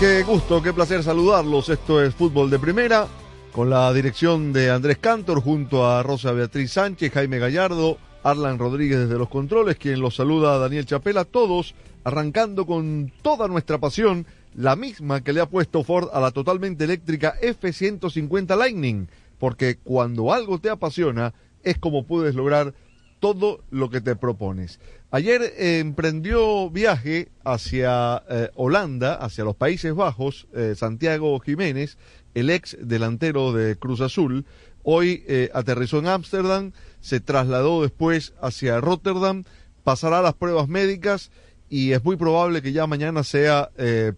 Qué gusto, qué placer saludarlos. Esto es Fútbol de Primera, con la dirección de Andrés Cantor, junto a Rosa Beatriz Sánchez, Jaime Gallardo, Arlan Rodríguez desde los controles, quien los saluda Daniel Chapela, todos arrancando con toda nuestra pasión, la misma que le ha puesto Ford a la totalmente eléctrica F-150 Lightning, porque cuando algo te apasiona, es como puedes lograr todo lo que te propones. Ayer eh, emprendió viaje hacia eh, Holanda, hacia los Países Bajos, eh, Santiago Jiménez, el ex delantero de Cruz Azul. Hoy aterrizó en Ámsterdam, se trasladó después hacia Rotterdam, pasará las pruebas médicas y es muy probable que ya mañana sea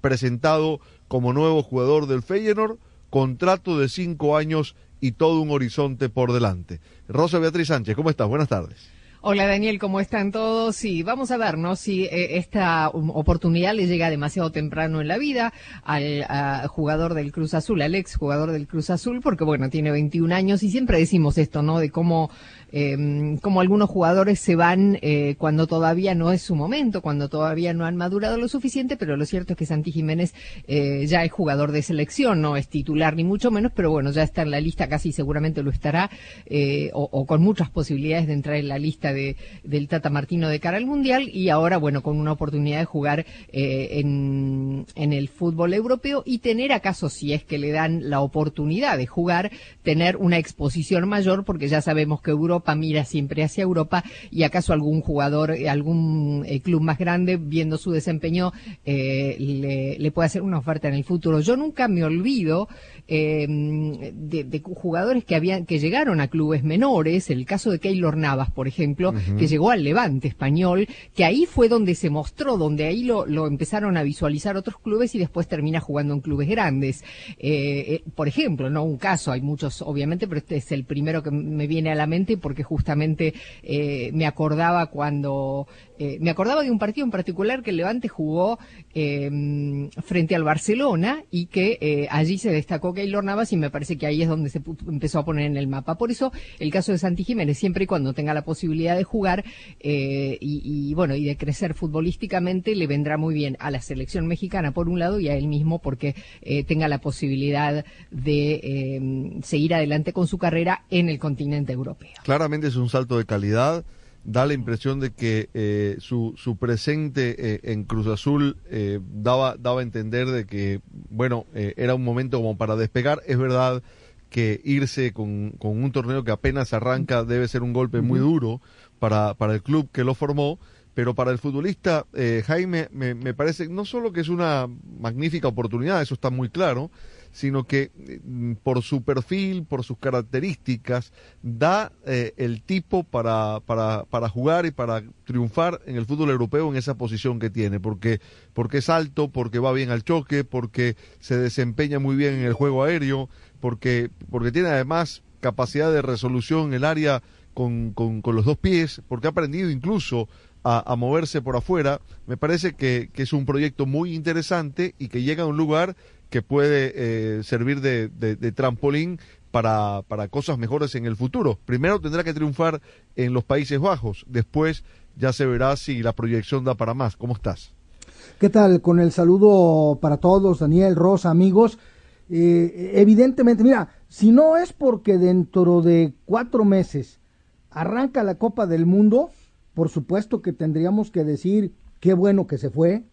presentado como nuevo jugador del Feyenoord, contrato de cinco años y todo un horizonte por delante. Rosa Beatriz Sánchez, ¿cómo estás? Buenas tardes. Hola Daniel, ¿cómo están todos? Sí, vamos a ver, ¿no? Si eh, esta um, oportunidad le llega demasiado temprano en la vida al jugador del Cruz Azul, al ex jugador del Cruz Azul, porque bueno, tiene 21 años y siempre decimos esto, ¿no? De cómo, eh, cómo algunos jugadores se van eh, cuando todavía no es su momento, cuando todavía no han madurado lo suficiente, pero lo cierto es que Santi Jiménez eh, ya es jugador de selección, no es titular ni mucho menos, pero bueno, ya está en la lista, casi seguramente lo estará, eh, o, o con muchas posibilidades de entrar en la lista de, del Tata Martino de cara al Mundial y ahora, bueno, con una oportunidad de jugar eh, en, en el fútbol europeo y tener acaso, si es que le dan la oportunidad de jugar, tener una exposición mayor porque ya sabemos que Europa mira siempre hacia Europa y acaso algún jugador, eh, algún eh, club más grande, viendo su desempeño, le, puede hacer una oferta en el futuro. Yo nunca me olvido eh, de, de jugadores que habían, que llegaron a clubes menores, el caso de Keylor Navas, por ejemplo, que llegó al Levante español, que ahí fue donde se mostró, donde ahí lo, lo empezaron a visualizar otros clubes y después termina jugando en clubes grandes. Eh, eh, por ejemplo, no un caso, hay muchos obviamente, pero este es el primero que me viene a la mente porque justamente eh, me acordaba cuando me acordaba de un partido en particular que el Levante jugó eh, frente al Barcelona y que allí se destacó Keylor Navas y me parece que ahí es donde se empezó a poner en el mapa. Por eso el caso de Santi Jiménez, siempre y cuando tenga la posibilidad de jugar eh, y, bueno y de crecer futbolísticamente, le vendrá muy bien a la selección mexicana por un lado y a él mismo porque eh, tenga la posibilidad de eh, seguir adelante con su carrera en el continente europeo. Claramente es un salto de calidad. Da la impresión de que su, su presente en Cruz Azul daba, daba a entender de que, bueno, era un momento como para despegar. Es verdad que irse con, con un torneo que apenas arranca debe ser un golpe muy duro para, para el club que lo formó, pero para el futbolista, eh, Jaime, me, me parece no solo que es una magnífica oportunidad, eso está muy claro, sino que eh, por su perfil, por sus características, da eh, el tipo para, para, para jugar y para triunfar en el fútbol europeo en esa posición que tiene, porque, porque es alto, porque va bien al choque, porque se desempeña muy bien en el juego aéreo, porque, porque tiene además capacidad de resolución en el área con, con, los dos pies, porque ha aprendido incluso a, moverse por afuera. Me parece que, que es un proyecto muy interesante y que llega a un lugar que puede eh, servir de, de, de trampolín para, para cosas mejores en el futuro. Primero tendrá que triunfar en los Países Bajos, después ya se verá si la proyección da para más. ¿Cómo estás? ¿Qué tal? Con el saludo para todos, Daniel, Rosa, amigos. Eh, evidentemente, mira, si no es porque dentro de cuatro meses arranca la Copa del Mundo, por supuesto que tendríamos que decir qué bueno que se fue,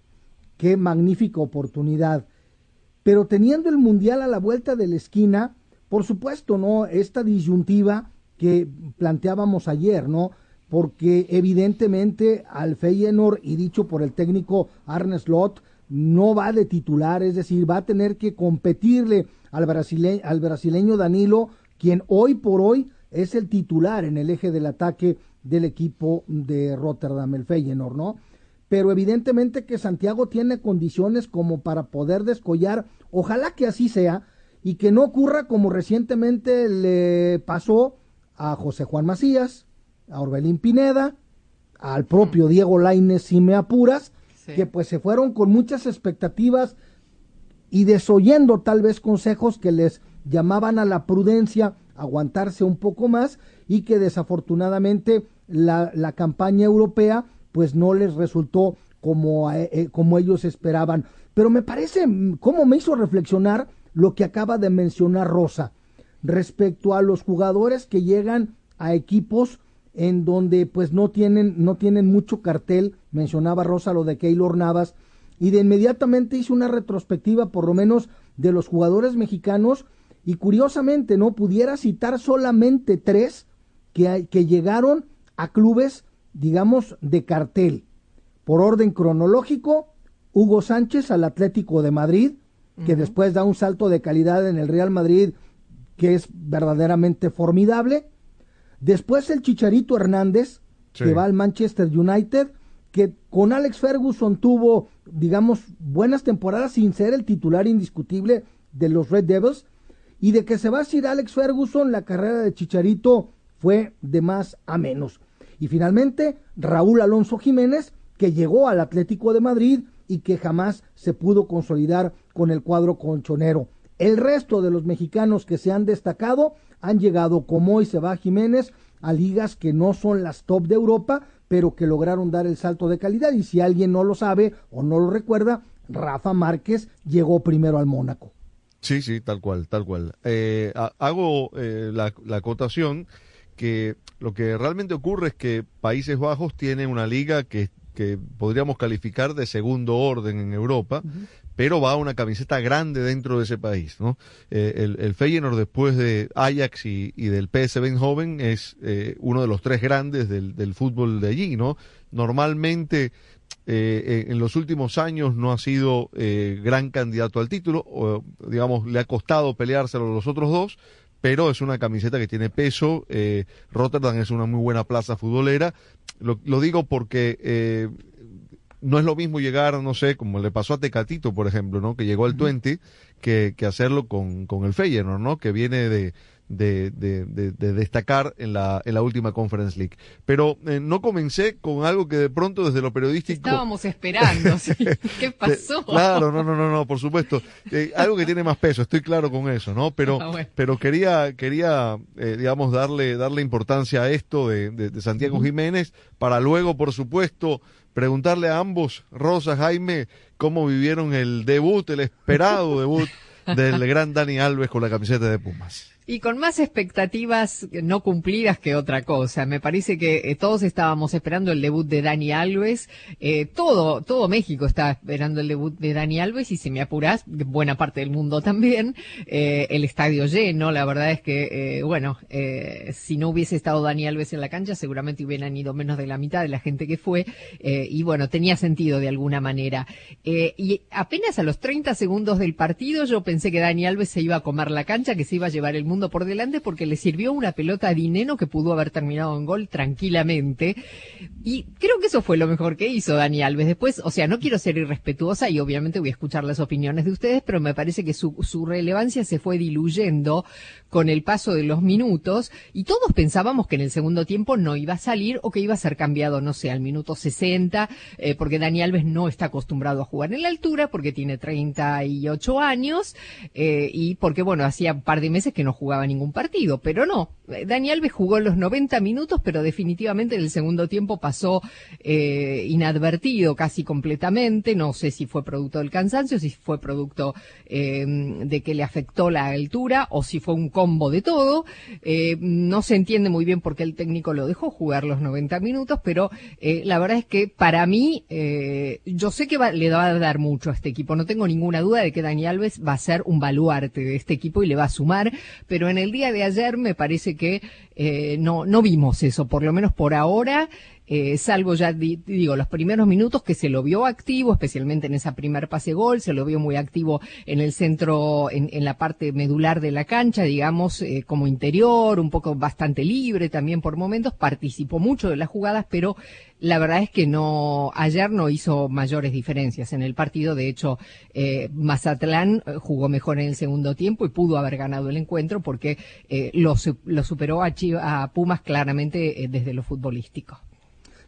qué magnífica oportunidad. Pero teniendo el Mundial a la vuelta de la esquina, por supuesto, ¿no? Esta disyuntiva que planteábamos ayer, ¿no? Porque evidentemente al Feyenoord, y dicho por el técnico Arne Slot, no va de titular, es decir, va a tener que competirle al brasileño, al brasileño Danilo, quien hoy por hoy es el titular en el eje del ataque del equipo de Rotterdam, el Feyenoord, ¿no? Pero evidentemente que Santiago tiene condiciones como para poder descollar, ojalá que así sea, y que no ocurra como recientemente le pasó a José Juan Macías, a Orbelín Pineda, al propio Diego Laines, si me apuras, que pues se fueron con muchas expectativas y desoyendo tal vez consejos que les llamaban a la prudencia, aguantarse un poco más y que desafortunadamente la, la campaña europea pues no les resultó como, eh, como ellos esperaban. Pero me parece, como me hizo reflexionar lo que acaba de mencionar Rosa respecto a los jugadores que llegan a equipos en donde pues no tienen no tienen mucho cartel. Mencionaba Rosa lo de Keylor Navas. Y de inmediatamente hice una retrospectiva por lo menos de los jugadores mexicanos. Y curiosamente no pudiera citar solamente tres que, que llegaron a clubes digamos de cartel. Por orden cronológico Hugo Sánchez al Atlético de Madrid que después da un salto de calidad en el Real Madrid que es verdaderamente formidable. Después el Chicharito Hernández, que va al Manchester United, que con Alex Ferguson tuvo, digamos, buenas temporadas sin ser el titular indiscutible de los Red Devils. Y de que se va a ir Alex Ferguson, la carrera de Chicharito fue de más a menos. Y finalmente, Raúl Alonso Jiménez, que llegó al Atlético de Madrid y que jamás se pudo consolidar con el cuadro conchonero. El resto de los mexicanos que se han destacado han llegado, como hoy se va Jiménez, a ligas que no son las top de Europa, pero que lograron dar el salto de calidad. Y si alguien no lo sabe o no lo recuerda, Rafa Márquez llegó primero al Mónaco. Sí, sí, tal cual, tal cual. Eh, hago eh, la, acotación que lo que realmente ocurre es que Países Bajos tiene una liga que, que podríamos calificar de segundo orden en Europa, pero va a una camiseta grande dentro de ese país, ¿no? Eh, el, el, Feyenoord después de Ajax y, del PSV Eindhoven es eh, uno de los tres grandes del, fútbol de allí, ¿no? Normalmente eh, en los últimos años no ha sido gran candidato al título, digamos, le ha costado peleárselo a los otros dos, pero es una camiseta que tiene peso. Rotterdam es una muy buena plaza futbolera. Lo digo porque no es lo mismo llegar, no sé, como le pasó a Tecatito, por ejemplo, ¿no? Que llegó al 20, que, que hacerlo con, con el Feyenoord, ¿no? Que viene de, de, de, de, destacar en la, en la última Conference League. Pero eh, no comencé con algo que de pronto desde lo periodístico... Estábamos esperando, ¿sí? ¿qué pasó? claro, no, no, no, no, por supuesto. Eh, algo que tiene más peso, estoy claro con eso, ¿no? Pero, ah, pero quería, quería eh, digamos, darle, darle importancia a esto de, de Santiago Jiménez para luego, por supuesto, preguntarle a ambos, Rosa, Jaime, cómo vivieron el debut, el esperado debut del gran Dani Alves con la camiseta de Pumas. Y con más expectativas no cumplidas que otra cosa. Me parece que eh, todos estábamos esperando el debut de Dani Alves. Eh, todo, todo México estaba esperando el debut de Dani Alves y si me apuras, buena parte del mundo también. Eh, el estadio lleno, la verdad es que, bueno, si no hubiese estado Dani Alves en la cancha, seguramente hubieran ido menos de la mitad de la gente que fue. y bueno, tenía sentido de alguna manera. y apenas a los 30 segundos del partido yo pensé que Dani Alves se iba a comer la cancha, que se iba a llevar el mundo por delante porque le sirvió una pelota a Dineno que pudo haber terminado en gol tranquilamente. Y creo que eso fue lo mejor que hizo Dani Alves. Después, o sea, no quiero ser irrespetuosa y obviamente voy a escuchar las opiniones de ustedes, pero me parece que su, relevancia se fue diluyendo con el paso de los minutos y todos pensábamos que en el segundo tiempo no iba a salir o que iba a ser cambiado, no sé, al minuto 60, eh, porque Dani Alves no está acostumbrado a jugar en la altura, porque tiene 38 años eh, y porque, bueno, hacía un par de meses que no jugaba jugaba ningún partido, pero no, Dani Alves jugó los 90 minutos, pero definitivamente en el segundo tiempo pasó eh, inadvertido casi completamente. No sé si fue producto del cansancio, si fue producto eh, de que le afectó la altura o si fue un combo de todo. Eh, no se entiende muy bien por qué el técnico lo dejó jugar los 90 minutos, pero eh, la verdad es que para mí, yo sé que le va a dar mucho a este equipo. No tengo ninguna duda de que Dani Alves va a ser un baluarte de este equipo y le va a sumar, pero en el día de ayer me parece que eh, no, no vimos eso, por lo menos por ahora eh, salvo ya digo los primeros minutos que se lo vio activo, especialmente en esa primer pase gol, se lo vio muy activo en el centro, en, en la parte medular de la cancha, digamos, eh, como interior, un poco bastante libre también por momentos, participó mucho de las jugadas, pero la verdad es que no, ayer no hizo mayores diferencias en el partido, de hecho, eh, Mazatlán eh, jugó mejor en el segundo tiempo y pudo haber ganado el encuentro porque eh, lo, lo superó a, a Pumas claramente desde lo futbolístico.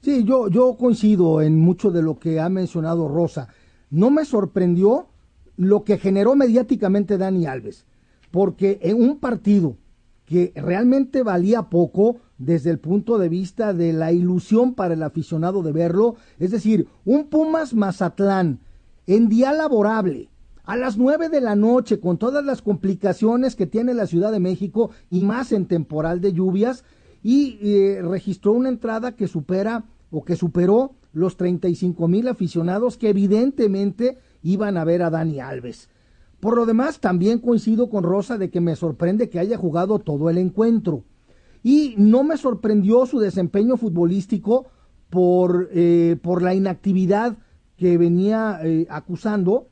Sí, yo, yo coincido en mucho de lo que ha mencionado Rosa. No me sorprendió lo que generó mediáticamente Dani Alves, porque en un partido que realmente valía poco desde el punto de vista de la ilusión para el aficionado de verlo, es decir, un Pumas Mazatlán en día laborable, a las nueve de la noche, con todas las complicaciones que tiene la Ciudad de México y más en temporal de lluvias, y eh, registró una entrada que supera o que superó los 35 mil aficionados que evidentemente iban a ver a Dani Alves. Por lo demás, también coincido con Rosa de que me sorprende que haya jugado todo el encuentro. Y no me sorprendió su desempeño futbolístico por, eh, por la inactividad que venía eh, acusando.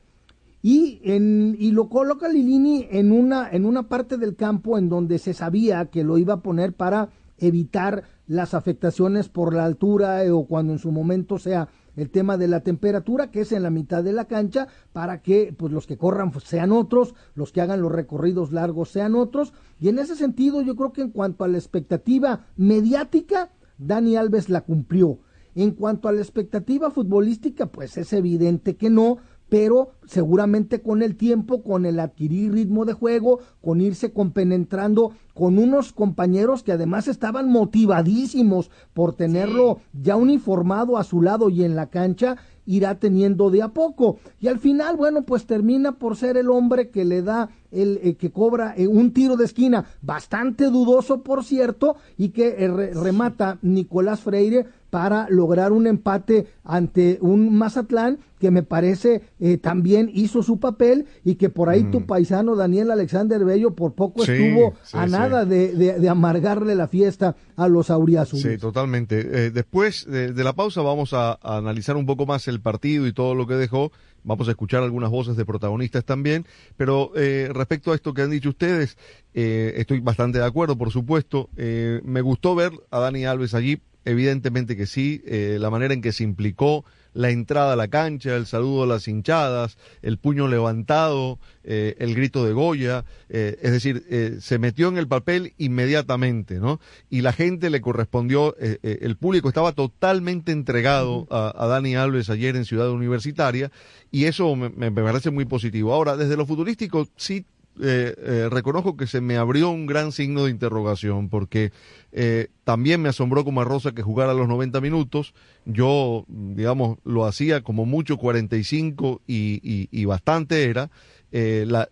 Y, en, y lo coloca Lilini en una, en una parte del campo en donde se sabía que lo iba a poner para evitar las afectaciones por la altura eh, o cuando en su momento sea el tema de la temperatura, que es en la mitad de la cancha, para que pues los que corran pues, sean otros, los que hagan los recorridos largos sean otros. Y en ese sentido, yo creo que en cuanto a la expectativa mediática, Dani Alves la cumplió. En cuanto a la expectativa futbolística, pues es evidente que no, pero seguramente con el tiempo, con el adquirir ritmo de juego, con irse compenetrando con unos compañeros que además estaban motivadísimos por tenerlo sí. ya uniformado a su lado y en la cancha, irá teniendo de a poco. Y al final, bueno, pues termina por ser el hombre que le da el eh, que cobra eh, un tiro de esquina bastante dudoso, por cierto, y que eh, re remata Nicolás Freire para lograr un empate ante un Mazatlán que me parece eh, también hizo su papel y que por ahí mm. tu paisano Daniel Alexander Bello por poco sí, estuvo sí, a nada sí. de, de, de, amargarle la fiesta a los auriazules. Sí, totalmente. Eh, después de, de, la pausa vamos a, a, analizar un poco más el partido y todo lo que dejó. Vamos a escuchar algunas voces de protagonistas también, pero eh, respecto a esto que han dicho ustedes, eh, estoy bastante de acuerdo, por supuesto. me gustó ver a Dani Alves allí, evidentemente que sí, la manera en que se implicó, la entrada a la cancha, el saludo a las hinchadas, el puño levantado, eh, el grito de Goya, eh, es decir, eh, se metió en el papel inmediatamente, ¿no? Y la gente le correspondió, el público estaba totalmente entregado a, a, Dani Alves ayer en Ciudad Universitaria y eso me, me parece muy positivo. Ahora, desde lo futurístico, sí eh, eh, reconozco que se me abrió un gran signo de interrogación porque eh, también me asombró como a Rosa que jugara los 90 minutos. Yo, digamos, lo hacía como mucho 45 y, y, y bastante era.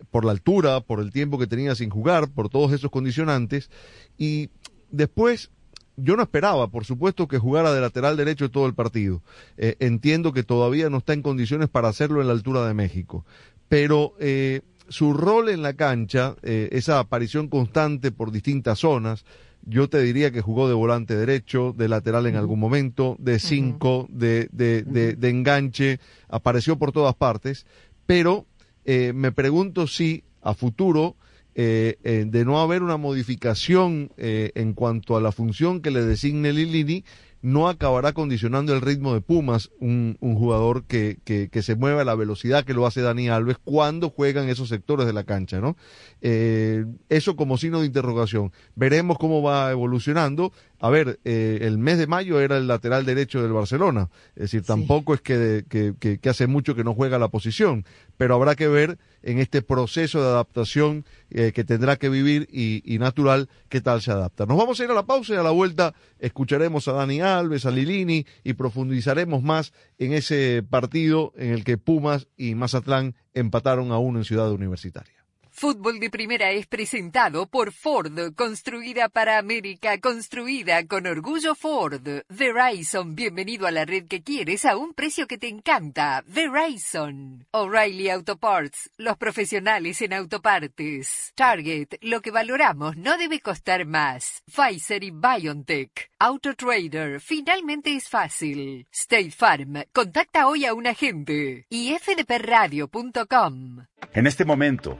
Por la altura, por el tiempo que tenía sin jugar, por todos esos condicionantes. Y después yo no esperaba, por supuesto, que jugara de lateral derecho todo el partido. Entiendo que todavía no está en condiciones para hacerlo en la altura de México. Pero eh, su rol en la cancha, eh, esa aparición constante por distintas zonas, yo te diría que jugó de volante derecho, de lateral en algún momento, de cinco, de, de, de, de enganche, apareció por todas partes, pero eh, me pregunto si a futuro, eh, eh, de no haber una modificación eh, en cuanto a la función que le designe Lilini, no acabará condicionando el ritmo de Pumas un, un jugador que, que, que, se mueve a la velocidad que lo hace Dani Alves cuando juegan esos sectores de la cancha, ¿no? Eh, eso como signo de interrogación. Veremos cómo va evolucionando. A ver, eh, el mes de mayo era el lateral derecho del Barcelona, es decir, tampoco es que, que, que, hace mucho que no juega la posición, pero habrá que ver en este proceso de adaptación eh, que tendrá que vivir y, natural qué tal se adapta. Nos vamos a ir a la pausa y a la vuelta escucharemos a Dani Alves, a Lilini y profundizaremos más en ese partido en el que Pumas y Mazatlán empataron a uno en Ciudad Universitaria. Fútbol de Primera es presentado por Ford, construida para América, construida con orgullo Ford. Verizon, bienvenido a la red que quieres a un precio que te encanta. Verizon. O'Reilly Auto Parts, los profesionales en autopartes. Target, lo que valoramos no debe costar más. Pfizer y BioNTech. AutoTrader, finalmente es fácil. State Farm, contacta hoy a un agente. Y fdpradio.com. En este momento,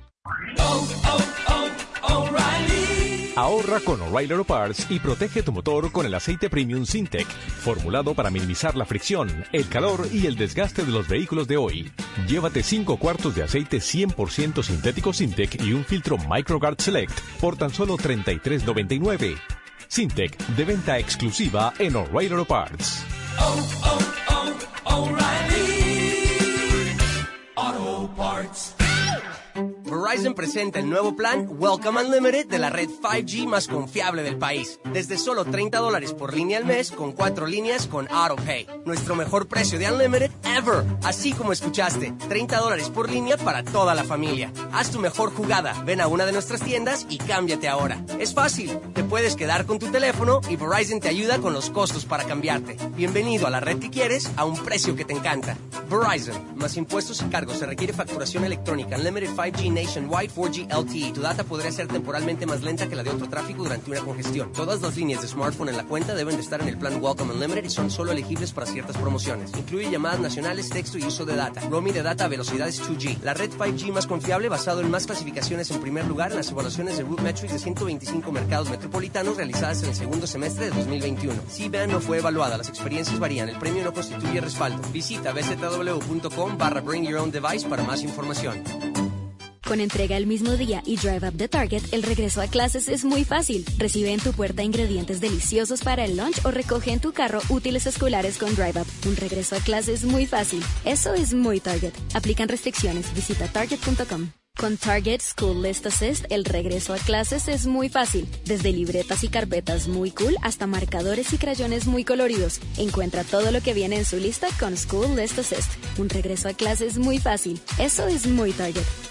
Ahorra con O'Reilly Auto Parts y protege tu motor con el aceite Premium Sintec, formulado para minimizar la fricción, el calor y el desgaste de los vehículos de hoy. Llévate 5 cuartos de aceite 100% sintético Sintec y un filtro MicroGuard Select por tan solo $33.99. Sintec de venta exclusiva en O'Reilly Auto Parts. Verizon presenta el nuevo plan Welcome Unlimited de la red 5G más confiable del país. Desde solo 30 dólares por línea al mes con cuatro líneas con AutoPay. Nuestro mejor precio de Unlimited ever. Así como escuchaste, 30 dólares por línea para toda la familia. Haz tu mejor jugada. Ven a una de nuestras tiendas y cámbiate ahora. Es fácil. Te puedes quedar con tu teléfono y Verizon te ayuda con los costos para cambiarte. Bienvenido a la red que quieres a un precio que te encanta. Verizon. Más impuestos y cargos. Se requiere facturación electrónica. Unlimited 5G Nationwide 4G LTE. Tu data podría ser temporalmente más lenta que la de otro tráfico durante una congestión. Todas las líneas de smartphone en la cuenta deben de estar en el plan Welcome Unlimited y son solo elegibles para ciertas promociones. Incluye llamadas nacionales, texto y uso de data. Roaming de data a velocidades 2G. La red 5G más confiable basado en más clasificaciones en primer lugar en las evaluaciones de Root Metrics de 125 mercados metropolitanos realizadas en el segundo semestre de 2021. C-Band no fue evaluada, las experiencias varían, el premio no constituye respaldo. Visita bzw.com barra Bring Your Own Device para más información. Con entrega el mismo día y Drive Up de Target, el regreso a clases es muy fácil. Recibe en tu puerta ingredientes deliciosos para el lunch o recoge en tu carro útiles escolares con Drive Up. Un regreso a clases muy fácil. Eso es muy Target. Aplican restricciones. Visita target.com. Con Target School List Assist, el regreso a clases es muy fácil. Desde libretas y carpetas muy cool hasta marcadores y crayones muy coloridos. Encuentra todo lo que viene en su lista con School List Assist. Un regreso a clases muy fácil. Eso es muy Target.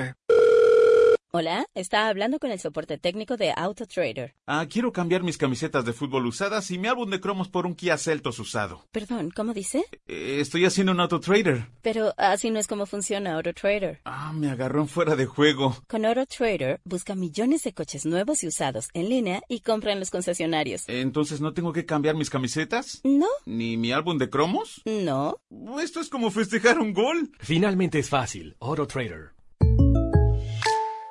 Hola, está hablando con el soporte técnico de AutoTrader. Ah, quiero cambiar mis camisetas de fútbol usadas y mi álbum de cromos por un Kia Celtos usado. Perdón, ¿cómo dice? Eh, estoy haciendo un AutoTrader. Pero así no es como funciona AutoTrader. Ah, me agarró en fuera de juego. Con AutoTrader, busca millones de coches nuevos y usados en línea y compra en los concesionarios. Entonces, ¿no tengo que cambiar mis camisetas? No. ¿Ni mi álbum de cromos? No. Esto es como festejar un gol. Finalmente es fácil. AutoTrader.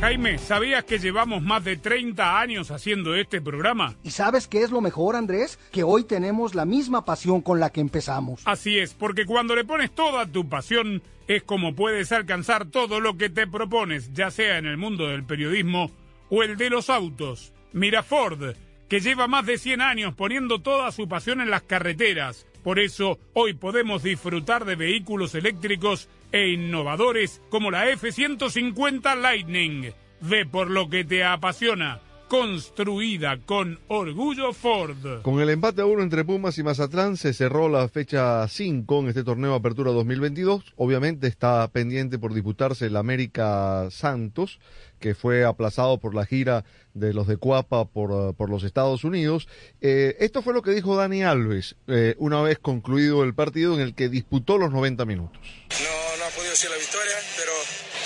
Jaime, ¿sabías que llevamos más de 30 años haciendo este programa? ¿Y sabes qué es lo mejor, Andrés? Que hoy tenemos la misma pasión con la que empezamos. Así es, porque cuando le pones toda tu pasión, es como puedes alcanzar todo lo que te propones, ya sea en el mundo del periodismo o el de los autos. Mira Ford, que lleva más de 100 años poniendo toda su pasión en las carreteras. Por eso, hoy podemos disfrutar de vehículos eléctricos e innovadores como la F-150 Lightning. Ve por lo que te apasiona. Construida con orgullo Ford. Con el empate a uno entre Pumas y Mazatlán se cerró la fecha 5 en este torneo Apertura 2022. Obviamente está pendiente por disputarse el América Santos, que fue aplazado por la gira de los de Cuapa por, por los Estados Unidos. Eh, esto fue lo que dijo Dani Alves eh, una vez concluido el partido en el que disputó los 90 minutos. No, ha podido ser la victoria, pero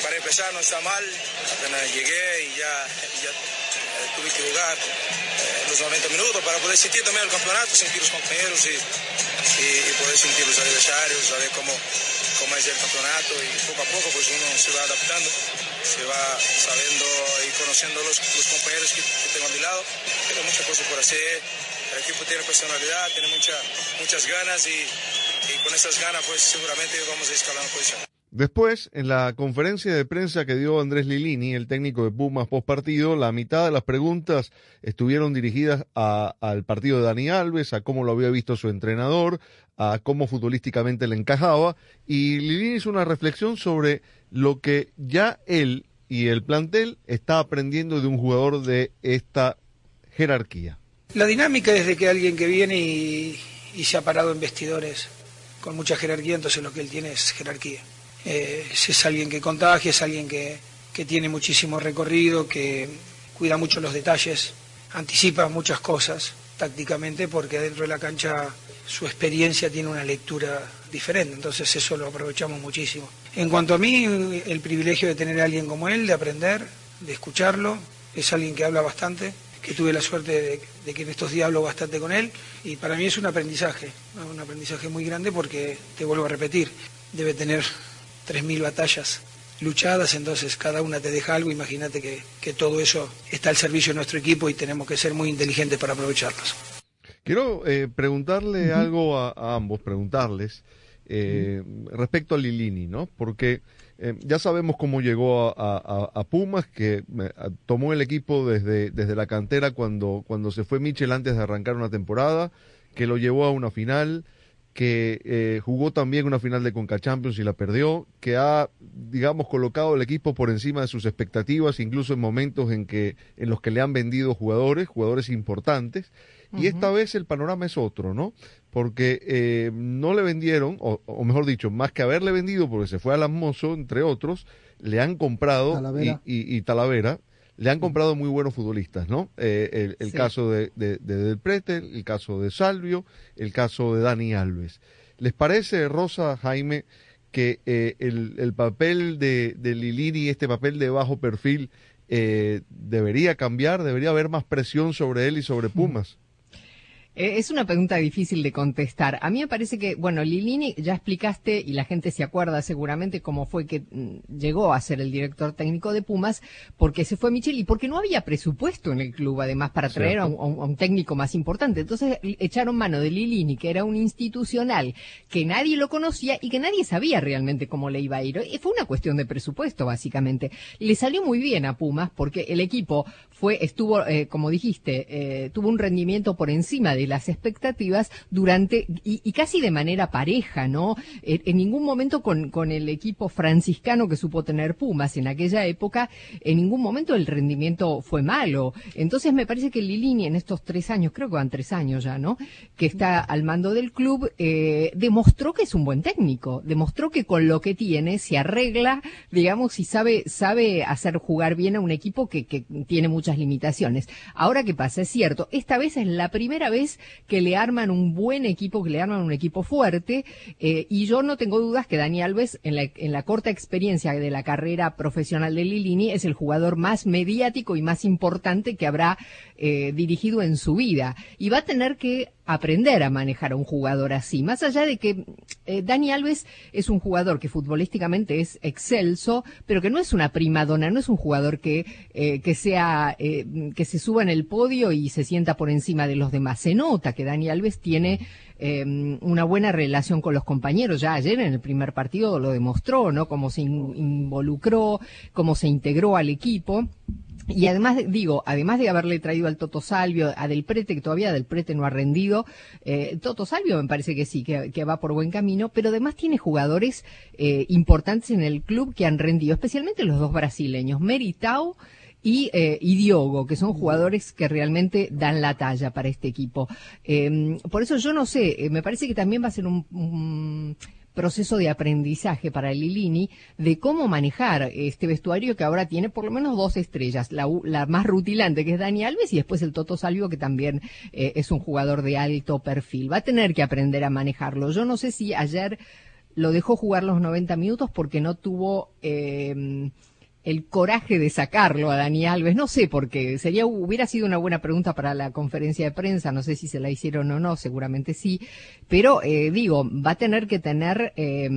para empezar no está mal. Apenas llegué y ya, eh, tuve que jugar eh, los 90 minutos para poder sentir también el campeonato, sentir los compañeros y, y, poder sentir los adversarios, saber cómo, cómo es el campeonato y poco a poco pues uno se va adaptando, se va sabiendo y conociendo los, los compañeros que, tengo a mi lado. Tengo muchas cosas por hacer, el equipo tiene personalidad, tiene mucha, muchas ganas y, y con esas ganas pues seguramente vamos a escalar en posición. Después, en la conferencia de prensa que dio Andrés Lilini, el técnico de Pumas post partido, la mitad de las preguntas estuvieron dirigidas a, al partido de Dani Alves, a cómo lo había visto su entrenador, a cómo futbolísticamente le encajaba, y Lilini hizo una reflexión sobre lo que ya él y el plantel está aprendiendo de un jugador de esta jerarquía. La dinámica es de que alguien que viene y, y se ha parado en vestidores con mucha jerarquía, entonces lo que él tiene es jerarquía. Eh, es alguien que contagia, es alguien que, que, tiene muchísimo recorrido, que cuida mucho los detalles, anticipa muchas cosas tácticamente porque dentro de la cancha su experiencia tiene una lectura diferente, entonces eso lo aprovechamos muchísimo. En cuanto a mí, el privilegio de tener a alguien como él, de aprender, de escucharlo, es alguien que habla bastante, que tuve la suerte de, de, que en estos días hablo bastante con él y para mí es un aprendizaje, un aprendizaje muy grande porque, te vuelvo a repetir, debe tener 3.000 batallas luchadas, entonces cada una te deja algo, imagínate que, que, todo eso está al servicio de nuestro equipo y tenemos que ser muy inteligentes para aprovecharlos. Quiero eh, preguntarle uh -huh. algo a, a, ambos, preguntarles eh, uh -huh. respecto a Lilini, ¿no? Porque eh, ya sabemos cómo llegó a, a, a Pumas, que tomó el equipo desde, desde la cantera cuando, cuando se fue Michel antes de arrancar una temporada, que lo llevó a una final, que eh, jugó también una final de Conca Champions y la perdió, que ha, digamos, colocado el equipo por encima de sus expectativas, incluso en momentos en que en los que le han vendido jugadores, jugadores importantes, uh -huh. y esta vez el panorama es otro, ¿no? Porque eh, no le vendieron, o, o, mejor dicho, más que haberle vendido porque se fue al Mozo, entre otros, le han comprado Talavera. Y, y, y Talavera le han comprado muy buenos futbolistas, ¿no? Eh, el, el sí. caso de, de, de, Del Prete, el caso de Salvio, el caso de Dani Alves. ¿Les parece, Rosa, Jaime, que eh, el, el, papel de, de Lilini, este papel de bajo perfil, eh, debería cambiar? ¿Debería haber más presión sobre él y sobre Pumas? Eh, es una pregunta difícil de contestar. A mí me parece que, bueno, Lilini, ya explicaste y la gente se acuerda seguramente cómo fue que mm, llegó a ser el director técnico de Pumas, porque se fue Michel y porque no había presupuesto en el club, además, para traer a un, a un, técnico más importante. Entonces echaron mano de Lilini, que era un institucional, que nadie lo conocía y que nadie sabía realmente cómo le iba a ir. Y fue una cuestión de presupuesto, básicamente. Le salió muy bien a Pumas porque el equipo fue, estuvo, eh, como dijiste, eh, tuvo un rendimiento por encima de las expectativas durante y, y casi de manera pareja, ¿no? En, ningún momento con, con, el equipo franciscano que supo tener Pumas en aquella época, en ningún momento el rendimiento fue malo. Entonces me parece que Lilini en estos tres años, creo que van tres años ya, ¿no? Que está al mando del club, eh, demostró que es un buen técnico, demostró que con lo que tiene se arregla, digamos, y sabe, sabe hacer jugar bien a un equipo que, que tiene limitaciones. Ahora, ¿qué pasa? Es cierto, esta vez es la primera vez que le arman un buen equipo, que le arman un equipo fuerte, eh, y yo no tengo dudas que Dani Alves, en la, en la corta experiencia de la carrera profesional de Lilini, es el jugador más mediático y más importante que habrá eh, dirigido en su vida. Y va a tener que aprender a manejar a un jugador así. Más allá de que eh, Dani Alves es un jugador que futbolísticamente es excelso, pero que no es una prima donna, no es un jugador que, eh, que sea, eh, que se suba en el podio y se sienta por encima de los demás. Se nota que Dani Alves tiene eh, una buena relación con los compañeros. Ya ayer en el primer partido lo demostró, ¿no? Cómo se in- involucró, cómo se integró al equipo. Y además, digo, además de haberle traído al Toto Salvio, a Del Prete, que todavía Del Prete no ha rendido, eh, Toto Salvio me parece que sí, que, que va por buen camino, pero además tiene jugadores eh, importantes en el club que han rendido, especialmente los dos brasileños, Meritao y, eh, y Diogo, que son jugadores que realmente dan la talla para este equipo. Eh, por eso yo no sé, eh, me parece que también va a ser un- proceso de aprendizaje para Lilini de cómo manejar este vestuario que ahora tiene por lo menos dos estrellas, la, la más rutilante que es Dani Alves y después el Toto Salvio que también eh, es un jugador de alto perfil. Va a tener que aprender a manejarlo. Yo no sé si ayer lo dejó jugar los 90 minutos porque no tuvo eh, el coraje de sacarlo a Dani Alves. No sé por qué. Sería, hubiera sido una buena pregunta para la conferencia de prensa. No sé si se la hicieron o no, seguramente sí. Pero, eh, digo, va a tener que tener eh,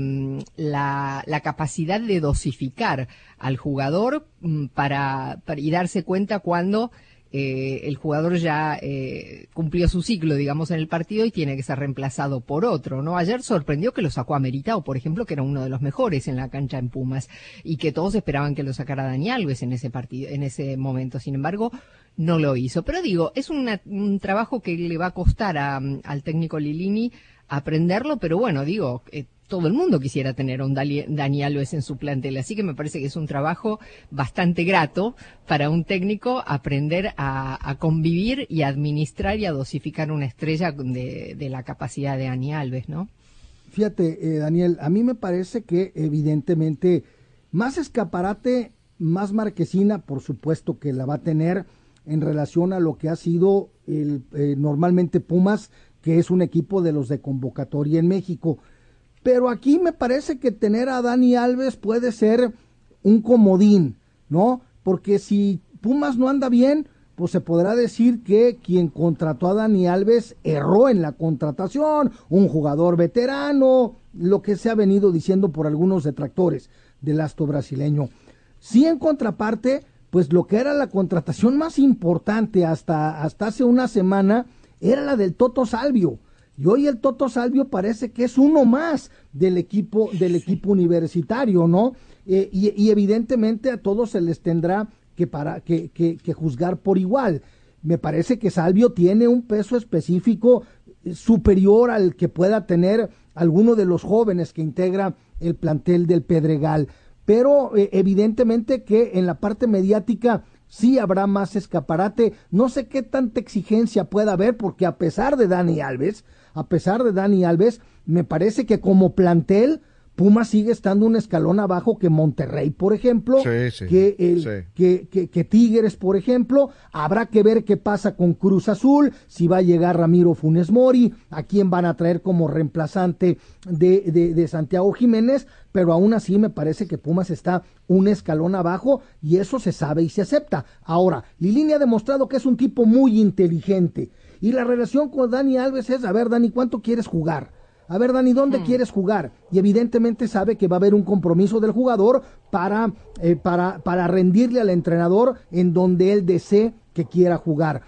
la, la capacidad de dosificar al jugador mm, para, para- y darse cuenta cuando eh, el jugador ya eh, cumplió su ciclo, digamos, en el partido y tiene que ser reemplazado por otro, ¿no? Ayer sorprendió que lo sacó a Meritao, por ejemplo, que era uno de los mejores en la cancha en Pumas y que todos esperaban que lo sacara Dani Alves en ese partido, en ese momento. Sin embargo, no lo hizo. Pero digo, es un trabajo que le va a costar al técnico Lilini aprenderlo, pero bueno, digo, eh, todo el mundo quisiera tener a un Dani Alves en su plantel, así que me parece que es un trabajo bastante grato para un técnico aprender a, a convivir y a administrar y a dosificar una estrella de, de la capacidad de Dani Alves, ¿no? Fíjate, eh, Daniel, a mí me parece que evidentemente más escaparate, más marquesina, por supuesto que la va a tener en relación a lo que ha sido el, eh, normalmente Pumas, que es un equipo de los de convocatoria en México. Pero aquí me parece que tener a Dani Alves puede ser un comodín, ¿no? Porque si Pumas no anda bien, pues se podrá decir que quien contrató a Dani Alves erró en la contratación, un jugador veterano, lo que se ha venido diciendo por algunos detractores del asto brasileño. Sí, en contraparte, pues lo que era la contratación más importante hasta, hasta hace una semana era la del Toto Salvio. Y hoy el Toto Salvio parece que es uno más del equipo, del equipo universitario, ¿no? Eh, y, y evidentemente a todos se les tendrá que, para, que, que, que juzgar por igual. Me parece que Salvio tiene un peso específico eh, superior al que pueda tener alguno de los jóvenes que integra el plantel del Pedregal. Pero eh, evidentemente que en la parte mediática sí habrá más escaparate. No sé qué tanta exigencia pueda haber, porque a pesar de Dani Alves, a pesar de Dani Alves, me parece que como plantel, Puma sigue estando un escalón abajo que Monterrey, por ejemplo, Sí, sí, que, el, sí. que, que, que Tigres, por ejemplo. Habrá que ver qué pasa con Cruz Azul, si va a llegar Ramiro Funes Mori, a quién van a traer como reemplazante de, de, de Santiago Jiménez, pero aún así me parece que Pumas está un escalón abajo y eso se sabe y se acepta. Ahora, Lilini ha demostrado que es un tipo muy inteligente y la relación con Dani Alves es, a ver, Dani, ¿cuánto quieres jugar? A ver, Dani, ¿dónde quieres jugar? Y evidentemente sabe que va a haber un compromiso del jugador para, eh, para, para rendirle al entrenador en donde él desee que quiera jugar.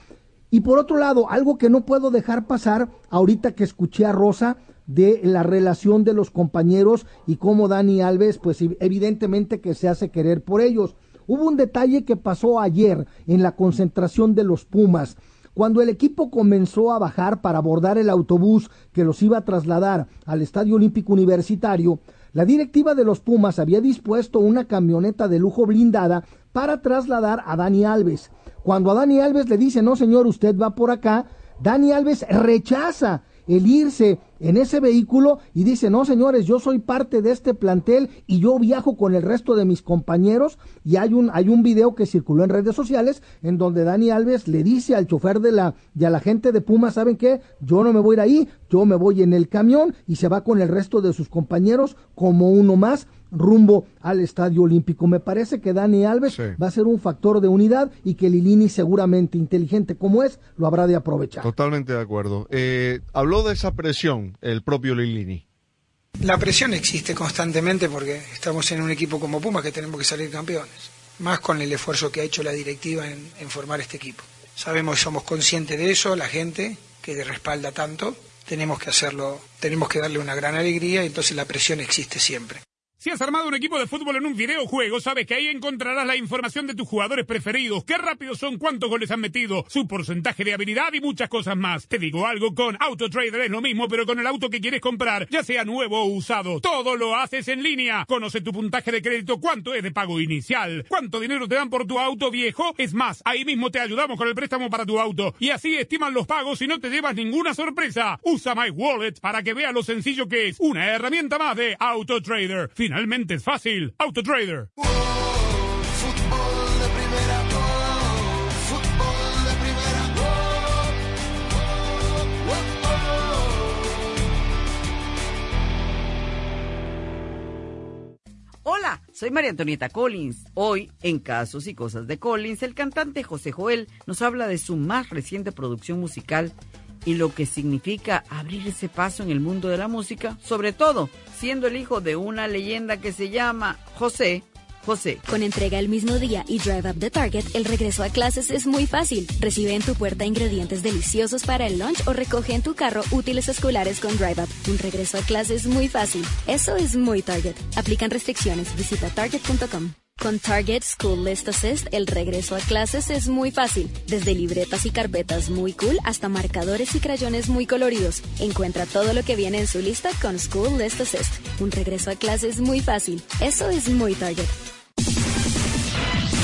Y por otro lado, algo que no puedo dejar pasar, ahorita que escuché a Rosa, de la relación de los compañeros y cómo Dani Alves, pues evidentemente que se hace querer por ellos. Hubo un detalle que pasó ayer en la concentración de los Pumas. Cuando el equipo comenzó a bajar para abordar el autobús que los iba a trasladar al Estadio Olímpico Universitario, la directiva de los Pumas había dispuesto una camioneta de lujo blindada para trasladar a Dani Alves. Cuando a Dani Alves le dice, no señor, usted va por acá, Dani Alves rechaza el irse en ese vehículo y dice, no señores, yo soy parte de este plantel y yo viajo con el resto de mis compañeros y hay un, hay un video que circuló en redes sociales en donde Dani Alves le dice al chofer de la, y a la gente de Puma, ¿saben qué? Yo no me voy a ir ahí, yo me voy en el camión y se va con el resto de sus compañeros como uno más rumbo al Estadio Olímpico. Me parece que Dani Alves va a ser un factor de unidad y que Lilini seguramente inteligente como es, lo habrá de aprovechar. Totalmente de acuerdo. Eh, habló de esa presión el propio Lilini. La presión existe constantemente porque estamos en un equipo como Puma que tenemos que salir campeones, más con el esfuerzo que ha hecho la directiva en, en formar este equipo. Sabemos y somos conscientes de eso, la gente que respalda tanto, tenemos que hacerlo, tenemos que darle una gran alegría y entonces la presión existe siempre. Si has armado un equipo de fútbol en un videojuego, sabes que ahí encontrarás la información de tus jugadores preferidos, qué rápidos son, cuántos goles han metido, su porcentaje de habilidad y muchas cosas más. Te digo algo, con AutoTrader es lo mismo, pero con el auto que quieres comprar, ya sea nuevo o usado. Todo lo haces en línea. Conoce tu puntaje de crédito, cuánto es de pago inicial, cuánto dinero te dan por tu auto viejo. Es más, ahí mismo te ayudamos con el préstamo para tu auto. Y así estiman los pagos y no te llevas ninguna sorpresa. Usa My Wallet para que veas lo sencillo que es. Una herramienta más de AutoTrader. Finalmente es fácil. AutoTrader. Hola, soy María Antonieta Collins. Hoy, en Casos y Cosas de Collins, el cantante José Joel nos habla de su más reciente producción musical y lo que significa abrir ese paso en el mundo de la música, sobre todo siendo el hijo de una leyenda que se llama José José. Con entrega el mismo día y Drive Up the Target, el regreso a clases es muy fácil. Recibe en tu puerta ingredientes deliciosos para el lunch o recoge en tu carro útiles escolares con Drive Up. Un regreso a clases muy fácil. Eso es muy Target. Aplican restricciones. Visita target.com. Con Target School List Assist, el regreso a clases es muy fácil. Desde libretas y carpetas muy cool hasta marcadores y crayones muy coloridos. Encuentra todo lo que viene en su lista con School List Assist. Un regreso a clases muy fácil. Eso es muy Target.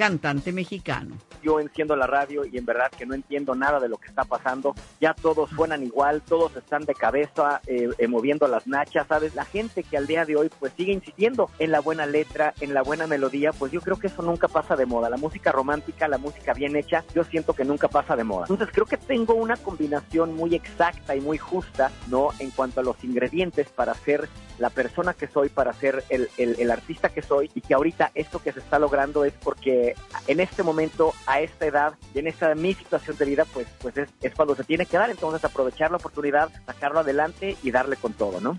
cantante mexicano. Yo enciendo la radio y en verdad que no entiendo nada de lo que está pasando. Ya todos suenan igual, todos están de cabeza eh, eh, moviendo las nachas, ¿sabes? La gente que al día de hoy pues sigue insistiendo en la buena letra, en la buena melodía, pues yo creo que eso nunca pasa de moda. La música romántica, la música bien hecha, yo siento que nunca pasa de moda. Entonces creo que tengo una combinación muy exacta y muy justa, ¿no? En cuanto a los ingredientes para ser la persona que soy, para ser el, el, artista que soy y que ahorita esto que se está logrando es porque en este momento a esta edad y en esta mi situación de vida, pues, pues es, es cuando se tiene que dar. Entonces aprovechar la oportunidad, sacarlo adelante y darle con todo, ¿no?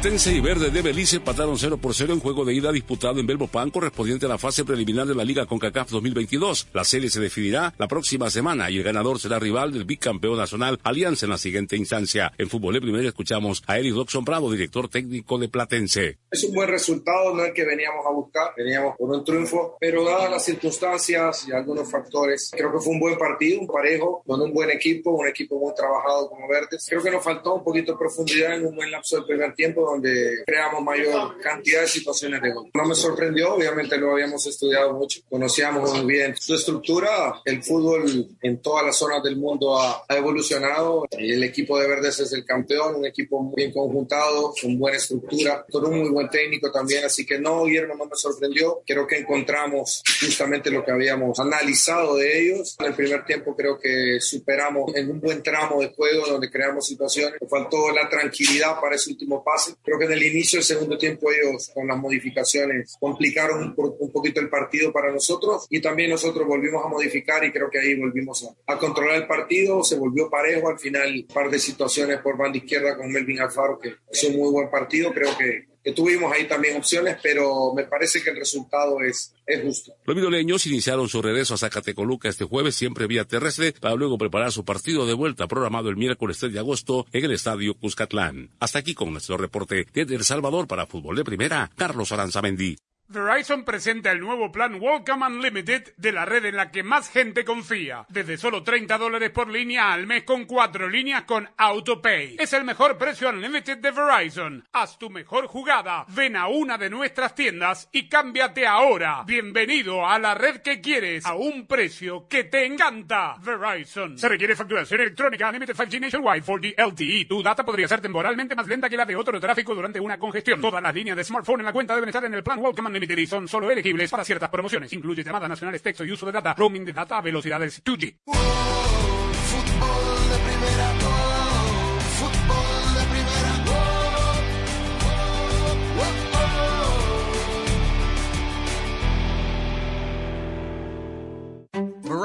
Platense y Verde de Belice empataron 0 por 0 en juego de ida disputado en Belmopan correspondiente a la fase preliminar de la Liga CONCACAF 2022. La serie se definirá la próxima semana y el ganador será rival del bicampeón nacional Alianza en la siguiente instancia. En fútbol de primera escuchamos a Eric Roxon Prado, director técnico de Platense. Es un buen resultado, no es que veníamos a buscar, veníamos por un triunfo, pero dadas las circunstancias y algunos factores, creo que fue un buen partido, un parejo, con un buen equipo, un equipo muy trabajado como Verdes. Creo que nos faltó un poquito de profundidad en un buen lapso del primer tiempo donde creamos mayor cantidad de situaciones de gol. No me sorprendió, obviamente lo habíamos estudiado mucho, conocíamos muy bien su estructura, el fútbol en todas las zonas del mundo ha, ha evolucionado, el equipo de Verdes es el campeón, un equipo muy bien conjuntado, con buena estructura, con un muy buen técnico también, así que no, Guillermo no me sorprendió, creo que encontramos justamente lo que habíamos analizado de ellos. En el primer tiempo creo que superamos en un buen tramo de juego donde creamos situaciones, nos faltó la tranquilidad para ese último pase. Creo que en el inicio del segundo tiempo ellos con las modificaciones complicaron un, po- un poquito el partido para nosotros y también nosotros volvimos a modificar y creo que ahí volvimos a, a controlar el partido, se volvió parejo, al final un par de situaciones por banda izquierda con Melvin Alfaro que hizo un muy buen partido, creo que, que tuvimos ahí también opciones, pero me parece que el resultado es, es justo. Los vidoleños iniciaron su regreso a Zacatecoluca este jueves, siempre vía terrestre, para luego preparar su partido de vuelta programado el miércoles 3 de agosto en el estadio Cuscatlán. Hasta aquí con nuestro reporte desde El Salvador para Fútbol de Primera, Carlos Aranzamendi. Verizon presenta el nuevo plan Welcome Unlimited de la red en la que más gente confía. Desde solo 30 dólares por línea al mes con cuatro líneas con AutoPay. Es el mejor precio Unlimited de Verizon. Haz tu mejor jugada. Ven a una de nuestras tiendas y cámbiate ahora. Bienvenido a la red que quieres a un precio que te encanta. Verizon. Se requiere facturación electrónica Unlimited 5G Nationwide 4G LTE. Tu data podría ser temporalmente más lenta que la de otro tráfico durante una congestión. Todas las líneas de smartphone en la cuenta deben estar en el plan Welcome Unlimited y son solo elegibles para ciertas promociones. Incluye llamadas nacionales, texto y uso de data, roaming de data a velocidades 2G.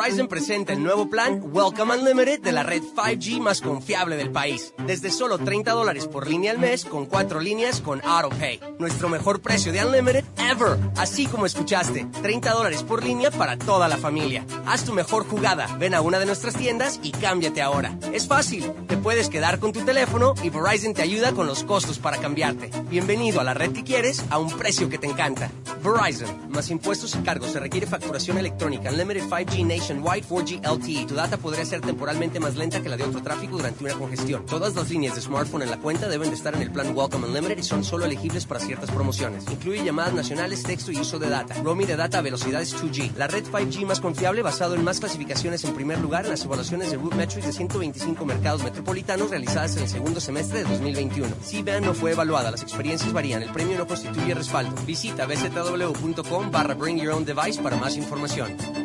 Verizon presenta el nuevo plan Welcome Unlimited de la red 5G más confiable del país. Desde solo 30 dólares por línea al mes con cuatro líneas con AutoPay. Nuestro mejor precio de Unlimited ever. Así como escuchaste, 30 dólares por línea para toda la familia. Haz tu mejor jugada. Ven a una de nuestras tiendas y cámbiate ahora. Es fácil. Te puedes quedar con tu teléfono y Verizon te ayuda con los costos para cambiarte. Bienvenido a la red que quieres a un precio que te encanta. Verizon. Más impuestos y cargos. Se requiere facturación electrónica. Unlimited 5G Nationwide 4G LTE. Tu data podría ser temporalmente más lenta que la de otro tráfico durante una congestión. Todas las líneas de smartphone en la cuenta deben de estar en el plan Welcome Unlimited y son solo elegibles para ciertas promociones. Incluye llamadas nacionales, texto y uso de data. Roaming de data a velocidades 2G. La red 5G más confiable basado en más clasificaciones en primer lugar en las evaluaciones de Root Metrics de 125 mercados metropolitanos realizadas en el segundo semestre de 2021. C-Band no fue evaluada, las experiencias varían, el premio no constituye respaldo. Visita bzw.com barra bring your own device para más información.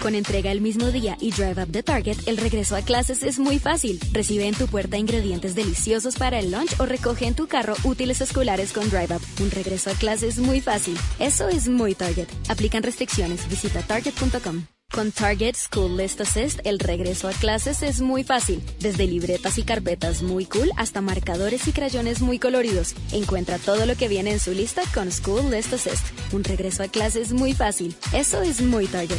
Con entrega el mismo día y Drive Up the Target, el regreso a clases es muy fácil. Recibe en tu puerta ingredientes deliciosos para el lunch o recoge en tu carro útiles escolares con Drive Up. Un regreso a clases muy fácil. Eso es muy Target. Aplican restricciones. Visita target.com. Con Target School List Assist, el regreso a clases es muy fácil. Desde libretas y carpetas muy cool hasta marcadores y crayones muy coloridos. Encuentra todo lo que viene en su lista con School List Assist. Un regreso a clases muy fácil. Eso es muy Target.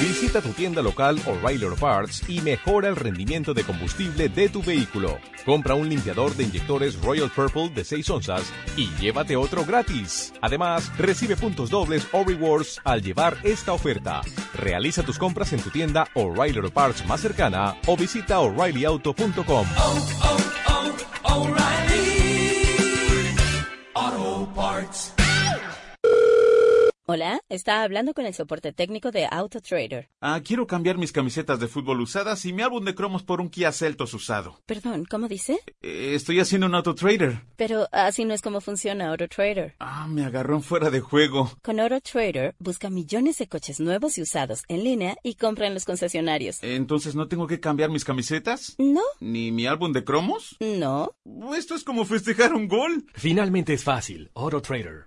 Visita tu tienda local O'Reilly Auto Parts y mejora el rendimiento de combustible de tu vehículo. Compra un limpiador de inyectores Royal Purple de 6 onzas y llévate otro gratis. Además, recibe puntos dobles o rewards al llevar esta oferta. Realiza tus compras en tu tienda O'Reilly Auto Parts más cercana o visita o'ReillyAuto.com. Auto Hola, está hablando con el soporte técnico de AutoTrader. Ah, quiero cambiar mis camisetas de fútbol usadas y mi álbum de cromos por un Kia Celtos usado. Perdón, ¿cómo dice? Eh, estoy haciendo un AutoTrader. Pero así no es como funciona AutoTrader. Ah, me agarró en fuera de juego. Con AutoTrader, busca millones de coches nuevos y usados en línea y compra en los concesionarios. Entonces, ¿no tengo que cambiar mis camisetas? No. ¿Ni mi álbum de cromos? No. Esto es como festejar un gol. Finalmente es fácil. AutoTrader.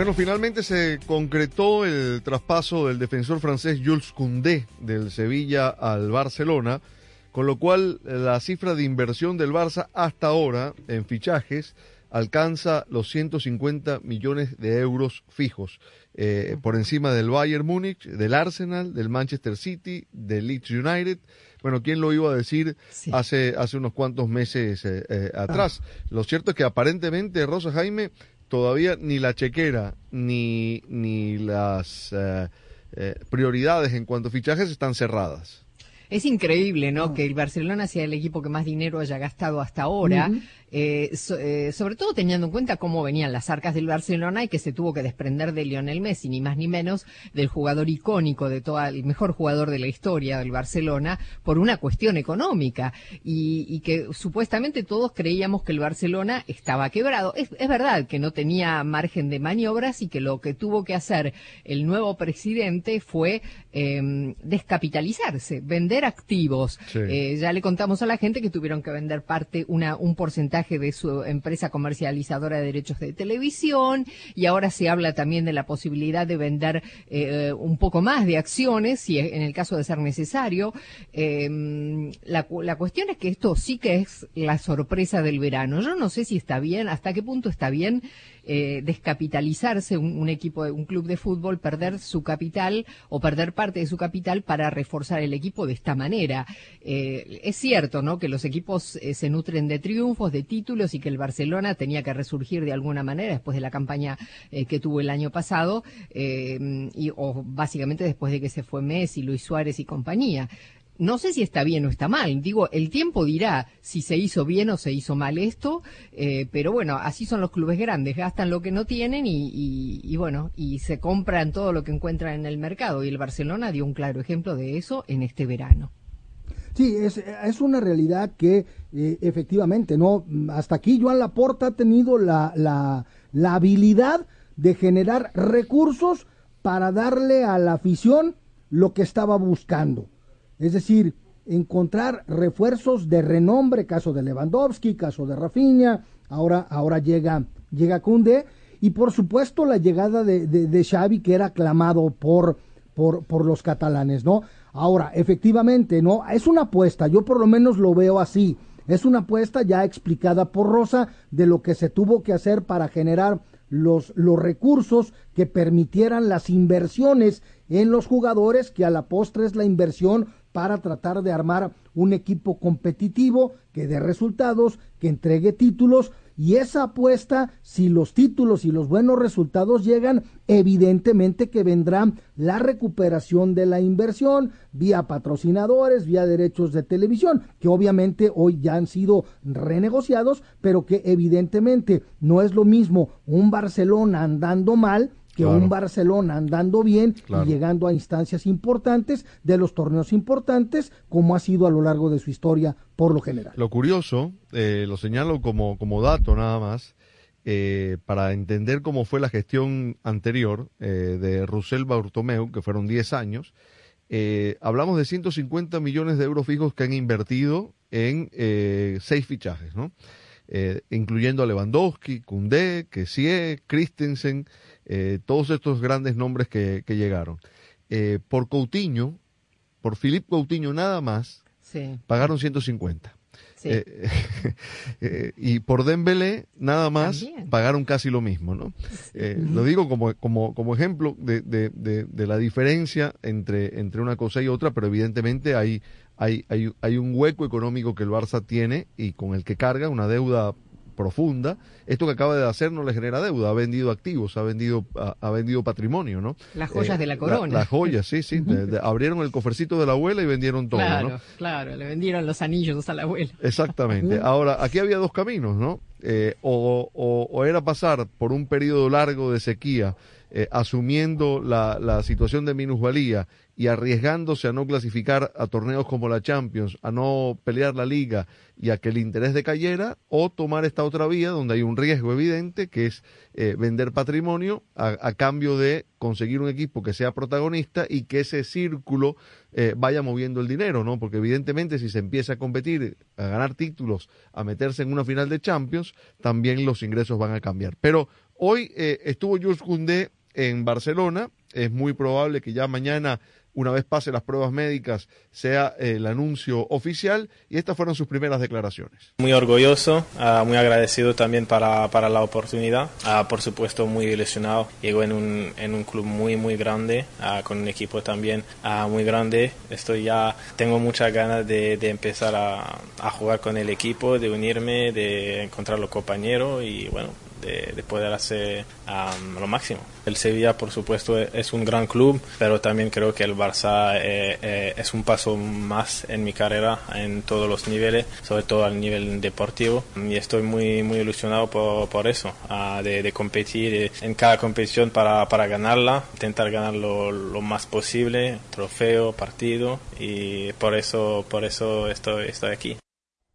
Bueno, finalmente se concretó el traspaso del defensor francés Jules Koundé del Sevilla al Barcelona, con lo cual la cifra de inversión del Barça hasta ahora en fichajes alcanza los 150 millones de euros fijos, eh, por encima del Bayern Múnich, del Arsenal, del Manchester City, del Leeds United. Bueno, ¿quién lo iba a decir hace, hace unos cuantos meses eh, eh, atrás? Lo cierto es que aparentemente, Rosa Jaime, todavía ni la chequera ni, ni las eh, eh, prioridades en cuanto a fichajes están cerradas. Es increíble, ¿no? Que el Barcelona sea el equipo que más dinero haya gastado hasta ahora. Eh, so- eh, sobre todo teniendo en cuenta cómo venían las arcas del Barcelona y que se tuvo que desprender de Lionel Messi, ni más ni menos del jugador icónico de toda, el mejor jugador de la historia del Barcelona, por una cuestión económica y, y que supuestamente todos creíamos que el Barcelona estaba quebrado. Es, es verdad que no tenía margen de maniobras y que lo que tuvo que hacer el nuevo presidente fue eh, descapitalizarse, vender activos. Sí. Eh, ya le contamos a la gente que tuvieron que vender parte, una, un porcentaje de su empresa comercializadora de derechos de televisión y ahora se habla también de la posibilidad de vender eh, un poco más de acciones, si en el caso de ser necesario. Eh, la, la cuestión es que esto sí que es la sorpresa del verano. Yo no sé si está bien, hasta qué punto está bien eh, descapitalizarse un, equipo, de- un club de fútbol, perder su capital o perder parte de su capital para reforzar el equipo de esta manera. Eh, es cierto, ¿no? Que los equipos eh, se nutren de triunfos, de títulos y que el Barcelona tenía que resurgir de alguna manera después de la campaña eh, que tuvo el año pasado y, o básicamente después de que se fue Messi, Luis Suárez y compañía. No sé si está bien o está mal. Digo, el tiempo dirá si se hizo bien o se hizo mal esto, eh, pero bueno, así son los clubes grandes, gastan lo que no tienen y, bueno, y se compran todo lo que encuentran en el mercado. Y el Barcelona dio un claro ejemplo de eso en este verano. Sí, es, es una realidad que eh, efectivamente, ¿no? Hasta aquí Joan Laporta ha tenido la, la, la habilidad de generar recursos para darle a la afición lo que estaba buscando. Es decir, encontrar refuerzos de renombre, caso de Lewandowski, caso de Rafinha, ahora, ahora llega, llega Kunde, y por supuesto la llegada de, de, Xavi, que era aclamado por, por, por los catalanes, ¿no? Ahora, efectivamente, ¿no? Es una apuesta, yo por lo menos lo veo así. Es una apuesta ya explicada por Rosa de lo que se tuvo que hacer para generar los, los recursos que permitieran las inversiones en los jugadores, que a la postre es la inversión para tratar de armar un equipo competitivo que dé resultados, que entregue títulos y esa apuesta, si los títulos y los buenos resultados llegan, evidentemente que vendrá la recuperación de la inversión vía patrocinadores, vía derechos de televisión, que obviamente hoy ya han sido renegociados, pero que evidentemente no es lo mismo un Barcelona andando mal que Claro. un Barcelona andando bien Claro. y llegando a instancias importantes de los torneos importantes, como ha sido a lo largo de su historia por lo general. Lo curioso, eh, lo señalo como, como dato nada más, eh, para entender cómo fue la gestión anterior eh, de Roussel Bartomeu, que fueron 10 años, eh, hablamos de 150 millones de euros fijos que han invertido en eh, seis fichajes, ¿no? Incluyendo a Lewandowski, Koundé, Kessie, Christensen, eh, todos estos grandes nombres que, que llegaron. Eh, por Coutinho, por Philippe Coutinho nada más, Sí. pagaron 150. Sí. Eh, eh, y por Dembélé, nada más, También. pagaron casi lo mismo, ¿no? Eh, Lo digo como, como, como ejemplo de, de, de, de la diferencia entre, entre una cosa y otra, pero evidentemente hay, hay, hay, hay un hueco económico que el Barça tiene y con el que carga una deuda profunda. Esto que acaba de hacer no le genera deuda, ha vendido activos, ha vendido, ha, ha vendido patrimonio, ¿no? Las joyas de la corona. Las joyas, sí, sí. de- de- abrieron el cofercito de la abuela y vendieron todo, claro, ¿no? claro, le vendieron los anillos a la abuela. Exactamente. Ahora, aquí había dos caminos, ¿no? Eh, o, o- o era pasar por un periodo largo de sequía, eh, asumiendo la, la situación de minusvalía y arriesgándose a no clasificar a torneos como la Champions, a no pelear la liga y a que el interés decayera, o tomar esta otra vía donde hay un riesgo evidente que es eh, vender patrimonio a, a cambio de conseguir un equipo que sea protagonista y que ese círculo eh, vaya moviendo el dinero, ¿no? Porque evidentemente si se empieza a competir, a ganar títulos, a meterse en una final de Champions, también los ingresos van a cambiar. Pero hoy eh, estuvo Jules Koundé en Barcelona, es muy probable que ya mañana una vez pase las pruebas médicas, sea eh, el anuncio oficial y estas fueron sus primeras declaraciones. Muy orgulloso, ah, muy agradecido también para, para la oportunidad. Ah, por supuesto, muy ilusionado. Llego en un, en un club muy, muy grande, ah, con un equipo también muy grande. Estoy ya, tengo muchas ganas de, de empezar a, a jugar con el equipo, de unirme, de encontrar los compañeros y bueno, de, de poder hacer am, lo máximo. El Sevilla, por supuesto, e- es un gran club, pero también creo que el Barça eh, eh, es un paso más en mi carrera en todos los niveles, sobre todo al nivel deportivo. Y estoy muy, muy ilusionado por, por eso, ah, de, de competir eh, en cada competición para, para ganarla, intentar ganar lo, lo más posible, trofeo, partido, y por eso, por eso estoy, estoy aquí.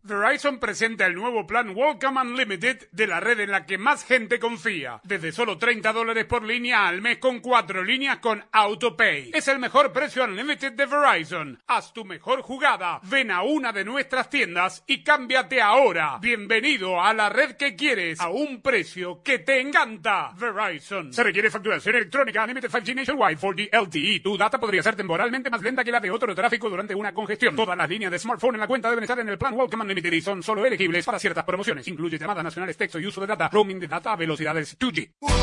Verizon presenta el nuevo plan Welcome Unlimited de la red en la que más gente confía. Desde solo 30 dólares por línea al mes con cuatro líneas con AutoPay. Es el mejor precio Unlimited de Verizon. Haz tu mejor jugada. Ven a una de nuestras tiendas y cámbiate ahora. Bienvenido a la red que quieres a un precio que te encanta. Verizon. Se requiere facturación electrónica Unlimited 5G Nationwide 4G LTE. Tu data podría ser temporalmente más lenta que la de otro tráfico durante una congestión. Todas las líneas de smartphone en la cuenta deben estar en el plan Welcome Unlimited y son solo elegibles para ciertas promociones. Incluye llamadas nacionales, texto y uso de data, roaming de data velocidades 2G. Fútbol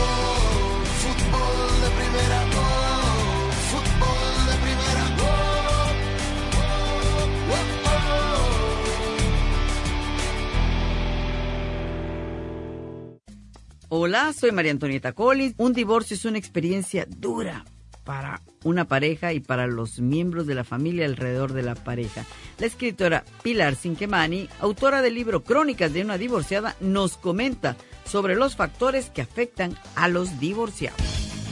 de primera, oh, fútbol de primera, oh, Hola, soy María Antonieta Collins. Un divorcio es una experiencia dura para una pareja y para los miembros de la familia alrededor de la pareja. La escritora Pilar Cinquemani, autora del libro Crónicas de una divorciada, nos comenta sobre los factores que afectan a los divorciados.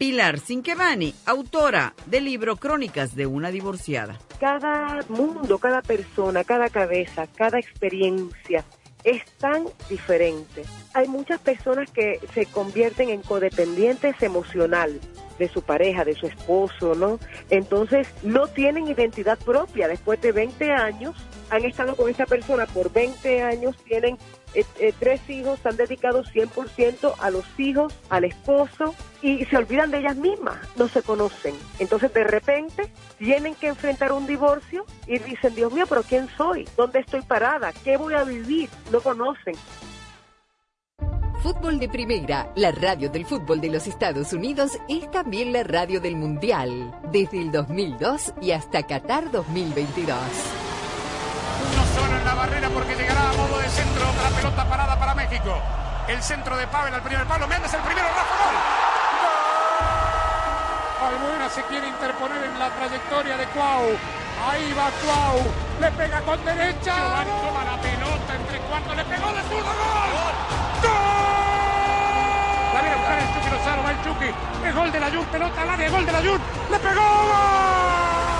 Pilar Cinquemani, autora del libro Crónicas de una divorciada. Cada mundo, cada persona, cada cabeza, cada experiencia es tan diferente. Hay muchas personas que se convierten en codependientes emocional de su pareja, de su esposo, ¿no? Entonces no tienen identidad propia. Después de 20 años, han estado con esa persona por 20 años, tienen eh, eh, tres hijos, están dedicados 100% a los hijos, al esposo, y se olvidan de ellas mismas, no se conocen. Entonces de repente tienen que enfrentar un divorcio y dicen, Dios mío, pero ¿quién soy? ¿Dónde estoy parada? ¿Qué voy a vivir? No conocen. Fútbol de Primera, la radio del fútbol de los Estados Unidos, es también la radio del Mundial, desde el 2002 y hasta Qatar 2022. Solo en la barrera porque llegará a modo de centro otra pelota parada para México. El centro de Pavel al primer palo. Méndez el primero, Rafa gol. Albuena se quiere interponer en la trayectoria de Cuau. Ahí va Cuau. Le pega con derecha. Giovanni toma la pelota entre cuartos. Le pegó de zurdo. ¡Gol! ¡Gol! La viene a buscar el Chucky Lozano. Va el Chucky. Es gol de la Jun. Pelota al área. Gol de la Jun. ¡Le pegó! ¡Gol!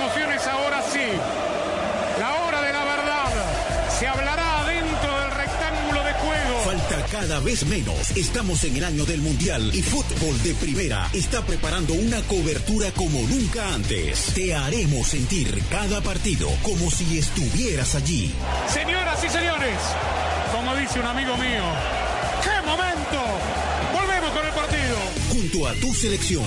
emociones ahora sí. La hora de la verdad. Se hablará dentro del rectángulo de juego. Falta cada vez menos. Estamos en el año del Mundial y Fútbol de Primera está preparando una cobertura como nunca antes. Te haremos sentir cada partido como si estuvieras allí. Señoras y señores, como dice un amigo mío, ¡qué momento! Volvemos con el partido. Junto a tu selección,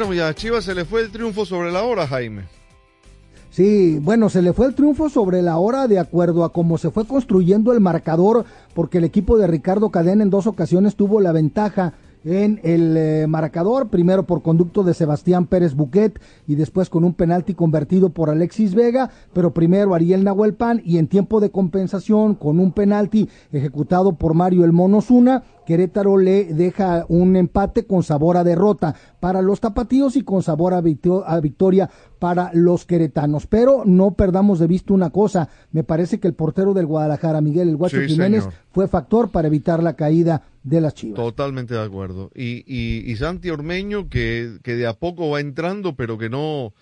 Bueno, ya a Chivas se le fue el triunfo sobre la hora, Jaime. Sí, bueno, se le fue el triunfo sobre la hora de acuerdo a cómo se fue construyendo el marcador, porque el equipo de Ricardo Cadena en dos ocasiones tuvo la ventaja en el eh, marcador, primero por conducto de Sebastián Pérez Buquet y después con un penalti convertido por Alexis Vega, pero primero Ariel Nahuelpan y en tiempo de compensación con un penalti ejecutado por Mario El Mono Zuna, Querétaro le deja un empate con sabor a derrota para los tapatíos y con sabor a, victo- a victoria para los queretanos. Pero no perdamos de vista una cosa, me parece que el portero del Guadalajara, Miguel El Guacho Sí, Jiménez, señor. fue factor para evitar la caída de las Chivas. Totalmente de acuerdo. Y, y, y Santi Ormeño, que, que de a poco va entrando, pero que no,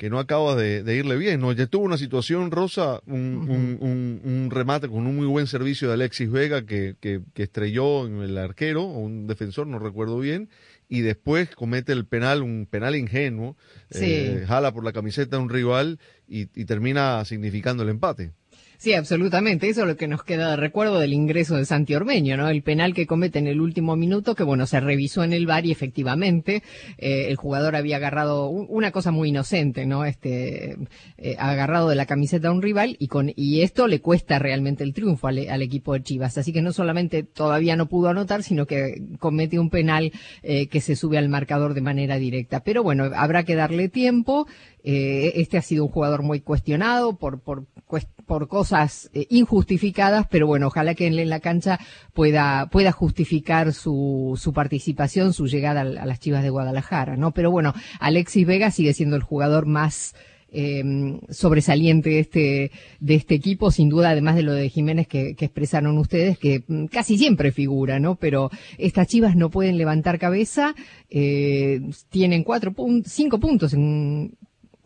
que no acaba de, de irle bien. ¿no? Ya tuvo una situación, Rosa, un, un, un- un remate con un muy buen servicio de Alexis Vega que, que, que estrelló en el arquero, o un defensor, no recuerdo bien, y después comete el penal, un penal ingenuo, Sí. eh, jala por la camiseta de un rival y, y termina significando el empate. Sí, absolutamente. Eso es lo que nos queda de recuerdo del ingreso de Santi Ormeño, ¿no? El penal que comete en el último minuto, que bueno, se revisó en el VAR y efectivamente eh, el jugador había agarrado un- una cosa muy inocente, ¿no? Este, eh, agarrado de la camiseta a un rival y con y esto le cuesta realmente el triunfo al, al equipo de Chivas. Así que no solamente todavía no pudo anotar, sino que comete un penal eh, que se sube al marcador de manera directa. Pero bueno, habrá que darle tiempo. Eh, este ha sido un jugador muy cuestionado por, por, por cosas eh, injustificadas, pero bueno, ojalá que en la cancha pueda, pueda justificar su, su participación, su llegada a, las Chivas de Guadalajara, ¿no? Pero bueno, Alexis Vega sigue siendo el jugador más eh, sobresaliente de este, de este equipo, sin duda, además de lo de Jiménez que, expresaron ustedes, que mm, casi siempre figura, ¿no? Pero estas Chivas no pueden levantar cabeza, eh, tienen cuatro puntos, cinco puntos en,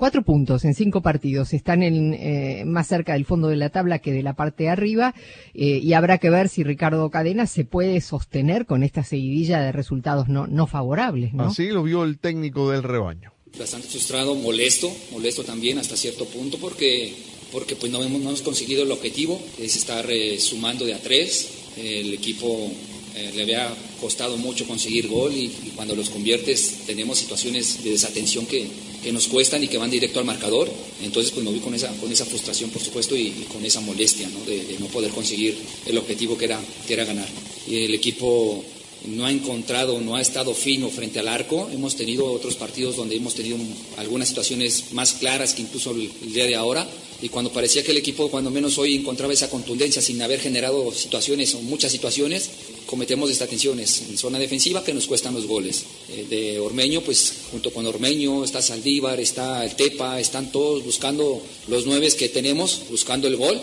cuatro puntos en cinco partidos. Están en, eh, más cerca del fondo de la tabla que de la parte de arriba eh, y habrá que ver si Ricardo Cadena se puede sostener con esta seguidilla de resultados no, no favorables, ¿no? Así lo vio el técnico del rebaño. bastante frustrado, molesto, molesto también hasta cierto punto porque, porque pues no hemos, no hemos conseguido el objetivo, es estar eh, sumando de a tres. El equipo eh, le había costado mucho conseguir gol y, cuando los conviertes tenemos situaciones de desatención que, que nos cuestan y que van directo al marcador. Entonces pues me voy con esa, con esa frustración por supuesto y, con esa molestia ¿no? de, no poder conseguir el objetivo que era, que era ganar. Y el equipo no ha encontrado, no ha estado fino frente al arco. Hemos tenido otros partidos donde hemos tenido un- algunas situaciones más claras que incluso el, el día de ahora. Y cuando parecía que el equipo, cuando menos hoy, encontraba esa contundencia sin haber generado situaciones o muchas situaciones, cometemos desatenciones en zona defensiva que nos cuestan los goles. Eh, de Ormeño, pues junto con Ormeño está Saldívar, está el Tepa, están todos buscando los nueves que tenemos, buscando el gol.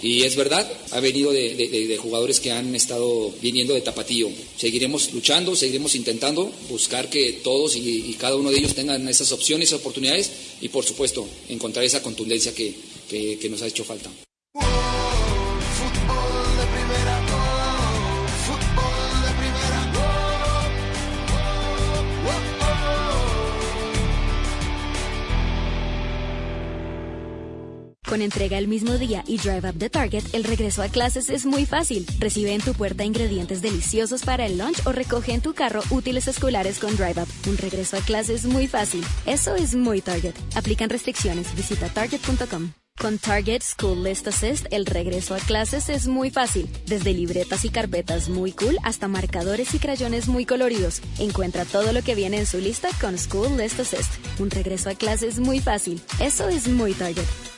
Y es verdad, ha venido de, jugadores que han estado viniendo de tapatío. Seguiremos luchando, seguiremos intentando buscar que todos y, cada uno de ellos tengan esas opciones, esas oportunidades y por supuesto encontrar esa contundencia que- que nos ha hecho falta. Con entrega el mismo día y Drive Up the Target, el regreso a clases es muy fácil. Recibe en tu puerta ingredientes deliciosos para el lunch o recoge en tu carro útiles escolares con Drive Up. Un regreso a clases muy fácil. Eso es muy Target. Aplican restricciones. Visita target.com. Con Target School List Assist, el regreso a clases es muy fácil. Desde libretas y carpetas muy cool hasta marcadores y crayones muy coloridos. Encuentra todo lo que viene en su lista con School List Assist. Un regreso a clases muy fácil. Eso es muy Target.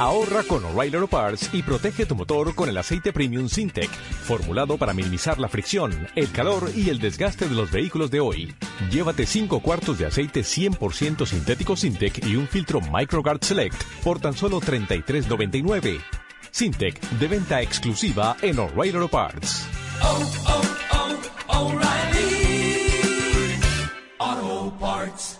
Ahorra con O'Reilly Auto Parts y protege tu motor con el aceite Premium Sintec, formulado para minimizar la fricción, el calor y el desgaste de los vehículos de hoy. Llévate 5 cuartos de aceite 100% sintético Sintec y un filtro MicroGuard Select por tan solo $33.99. Sintec, de venta exclusiva en O'Reilly Auto Parts. Auto Parts.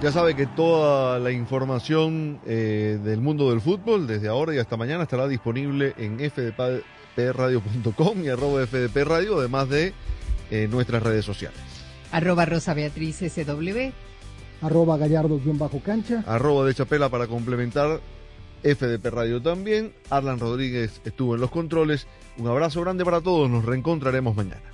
Ya sabe que toda la información eh, del mundo del fútbol desde ahora y hasta mañana estará disponible en fdpradio.com y arroba fdpradio, además de eh, nuestras redes sociales. Arroba Rosa Beatriz SW. Arroba Gallardo-Cancha. Arroba de Chapela para complementar FDP Radio también. Arlan Rodríguez estuvo en los controles. Un abrazo grande para todos. Nos reencontraremos mañana.